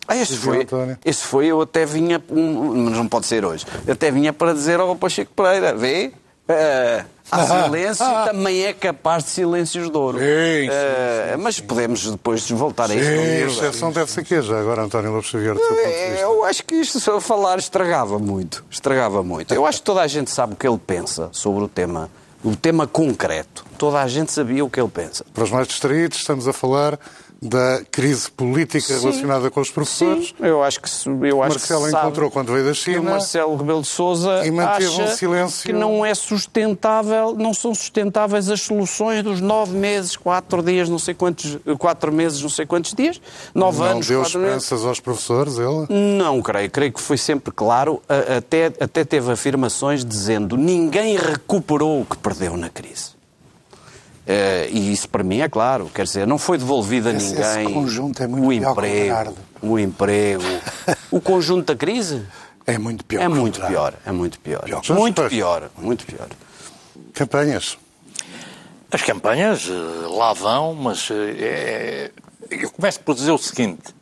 Ah, esse foi, esse foi, eu até vinha, mas não pode ser hoje, eu até vinha para dizer ao Pacheco Pereira, vê, uh, há <laughs> silêncio ah, <laughs> também é capaz de silêncios de ouro. Sim, sim, uh, sim, mas podemos depois voltar a isso. Sim, a exceção deve ser que já agora, António Lopes Xavier, do seu ponto de vista. Eu acho que isto, se eu falar, estragava muito, estragava muito. Eu acho que toda a gente sabe o que ele pensa sobre o tema, o tema concreto. Toda a gente sabia o que ele pensa. Para os mais distraídos, estamos a falar da crise política Sim. relacionada com os professores. Sim, eu acho que eu acho Marcelo que encontrou quando veio da China. Marcelo Rebelo de Sousa e manteve acha um silêncio. que não é sustentável, não são sustentáveis as soluções dos nove meses, quatro dias, não sei quantos, quatro meses, não sei quantos dias, nove não anos, deu esperanças meses. aos professores, ele? Não creio, creio que foi sempre claro, até, até teve afirmações dizendo ninguém recuperou o que perdeu na crise. Uh, e isso para mim é claro, quer dizer, não foi devolvido a esse, ninguém esse conjunto é muito o emprego, o emprego, <laughs> o conjunto da crise é muito pior. É muito pior, é muito pior, pior. muito pior, muito pior. Campanhas. As campanhas uh, lá vão, mas é... eu começo por dizer o seguinte: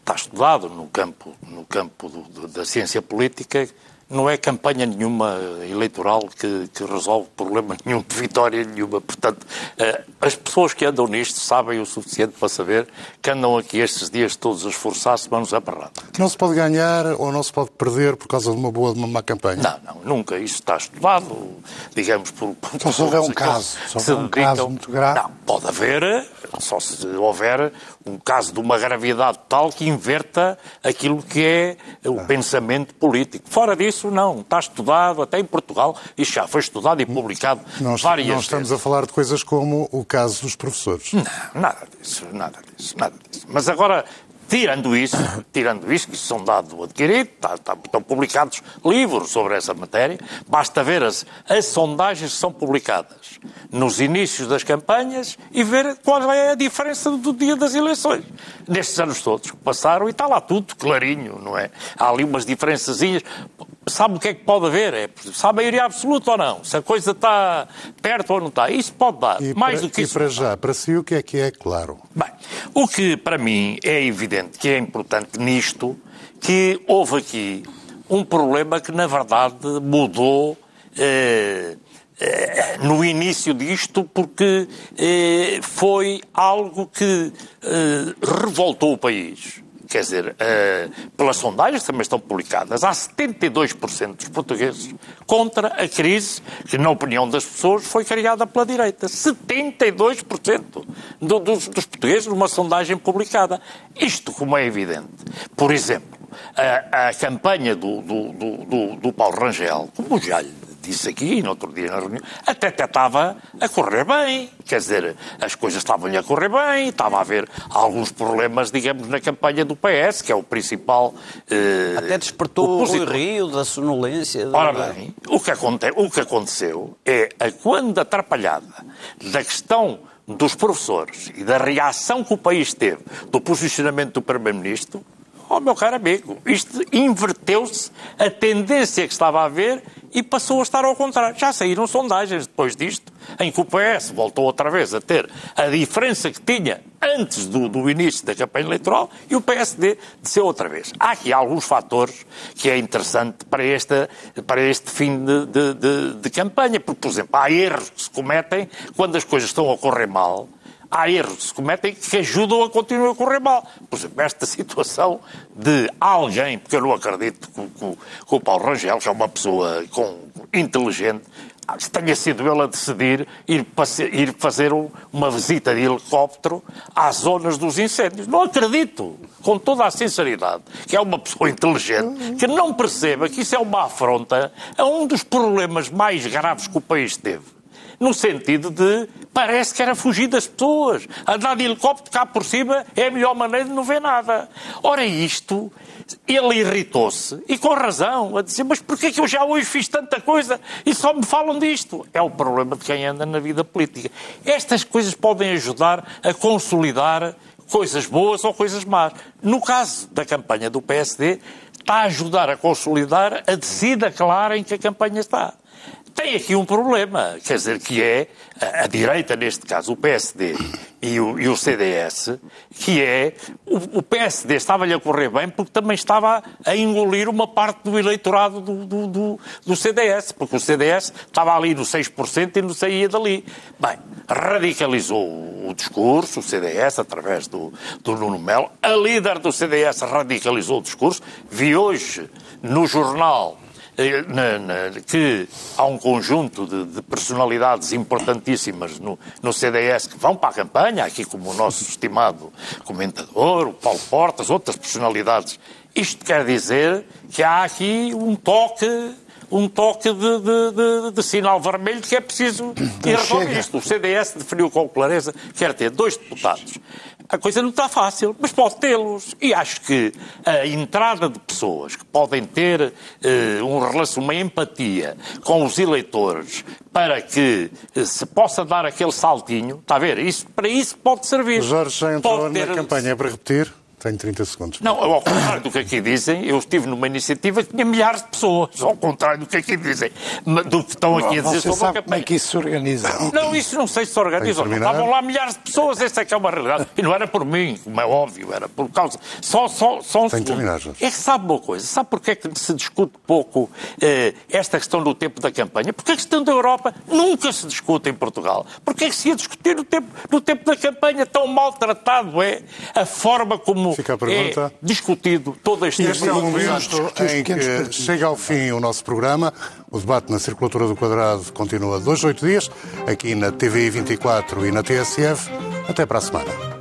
está estudado no campo, no campo do, do, da ciência política não é campanha nenhuma eleitoral que, que, resolve problema <laughs> nenhum, de vitória nenhuma. Portanto, eh, as pessoas que andam nisto sabem o suficiente para saber que andam aqui estes dias todos a esforçar-se, manos a barrada. Não se pode ganhar ou não se pode perder por causa de uma boa, de uma má campanha? Não, não, nunca. Isso está estudado, digamos, por... por só se houver um caso, só houver um caso muito grave... Não, pode haver, só se houver um caso de uma gravidade tal que inverta aquilo que é o ah. pensamento político. Fora disso, isso, não. Está estudado, até em Portugal, isto já foi estudado e publicado Não, várias não vezes. estamos a falar de coisas como o caso dos professores. Não, nada disso, nada disso, nada disso. Mas agora, tirando isso, <coughs> tirando isso, que isso são dados adquiridos, tá, tá, estão publicados livros sobre essa matéria, basta ver as, as sondagens que são publicadas nos inícios das campanhas e ver qual é a diferença do dia das eleições. Nestes anos todos que passaram, e está lá tudo clarinho, não é? Há ali umas diferençazinhas. Sabe o que é que pode haver? É, sabe a maioria absoluta ou não? Se a coisa está perto ou não está. Isso pode dar. E, Mais para, do que e isso. para já, para si, o que é que é claro? Bem, o que para mim é evidente que é importante nisto, que houve aqui um problema que na verdade mudou eh, eh, no início disto, porque eh, foi algo que eh, revoltou o país. Quer dizer, eh, pelas sondagens também estão publicadas, há 72% dos portugueses contra a crise que, na opinião das pessoas, foi criada pela direita. 72% do, dos, dos portugueses numa sondagem publicada. Isto, como é evidente, por exemplo, a, a campanha do, do, do, do, do Paulo Rangel, como já lhe disse aqui, no outro dia na reunião, até, até estava a correr bem. Quer dizer, as coisas estavam-lhe a correr bem, estava a haver alguns problemas, digamos, na campanha do PS, que é o principal. eh, Até despertou o. Rio da sonolência. da- Ora bem, o que, aconte- o que aconteceu é a quando atrapalhada da questão dos professores e da reação que o país teve do posicionamento do Primeiro-Ministro, oh meu caro amigo, isto inverteu-se a tendência que estava a haver e passou a estar ao contrário. Já saíram sondagens depois disto, em que o PS voltou outra vez a ter a diferença que tinha antes do, do início da campanha eleitoral e o PSD desceu outra vez. Há aqui alguns fatores que é interessante para, esta, para este fim de, de- de- de campanha, porque, por exemplo, há erros que se cometem quando as coisas estão a correr mal. Há erros que se cometem que ajudam a continuar a correr mal. Por exemplo, esta situação de alguém, porque eu não acredito que, que que o Paulo Rangel, que é uma pessoa com, inteligente, tenha sido ele a decidir ir, ir fazer um- uma visita de helicóptero às zonas dos incêndios. Não acredito, com toda a sinceridade, que é uma pessoa inteligente, que não perceba que isso é uma afronta a um dos problemas mais graves que o país teve. No sentido de, parece que era fugir das pessoas. Andar de helicóptero cá por cima é a melhor maneira de não ver nada. Ora, isto, ele irritou-se, e com razão, a dizer, mas porquê que eu já hoje fiz tanta coisa e só me falam disto? É o problema de quem anda na vida política. Estas coisas podem ajudar a consolidar coisas boas ou coisas más. No caso da campanha do PSD, está a ajudar a consolidar a descida clara em que a campanha está. Tem aqui um problema, quer dizer, que é a, a direita, neste caso, o PSD e o, e o CDS, que é o, o PSD estava-lhe a correr bem porque também estava a engolir uma parte do eleitorado do, do, do- do CDS, porque o CDS estava ali no 6% e não saía dali. Bem, radicalizou o discurso, o CDS, através do, do Nuno Melo. A líder do CDS radicalizou o discurso. Vi hoje no jornal na- na- que há um conjunto de, de personalidades importantíssimas no, no CDS que vão para a campanha, aqui como o nosso estimado comentador, o Paulo Portas, outras personalidades. Isto quer dizer que há aqui um toque, um toque de, de- de- de sinal vermelho que é preciso ir resolver isto. O CDS definiu com clareza que quer ter dois deputados. A coisa não está fácil, mas pode tê-los. E acho que a entrada de pessoas que podem ter eh, um relação, uma empatia com os eleitores para que eh, se possa dar aquele saltinho, está a ver? Isso, para isso pode servir. Jorge já entrou Pode na ter- campanha para repetir. Tenho 30 segundos. Não, ao contrário do que aqui dizem, eu estive numa iniciativa que tinha milhares de pessoas, ao contrário do que aqui dizem, do que estão aqui a dizer sobre a sabe como campanha. é que isso se organiza? Não, isso não sei se se organiza. Estavam lá milhares de pessoas, essa é que é uma realidade. E não era por mim, como é óbvio, era por causa. Só, só, só um Tem segundo. terminar, Jorge. É que sabe uma coisa, sabe porquê é que se discute pouco eh, esta questão do tempo da campanha? Porque a questão da Europa nunca se discute em Portugal. Porquê é que se ia discutir no tempo, no tempo da campanha? Tão maltratado é a forma como Fica a pergunta. é discutido todo este Este é o momento em que chega ao fim o nosso programa. O debate na circulatura do quadrado continua dois, oito dias, aqui na TVI 24 e na TSF. Até para a semana.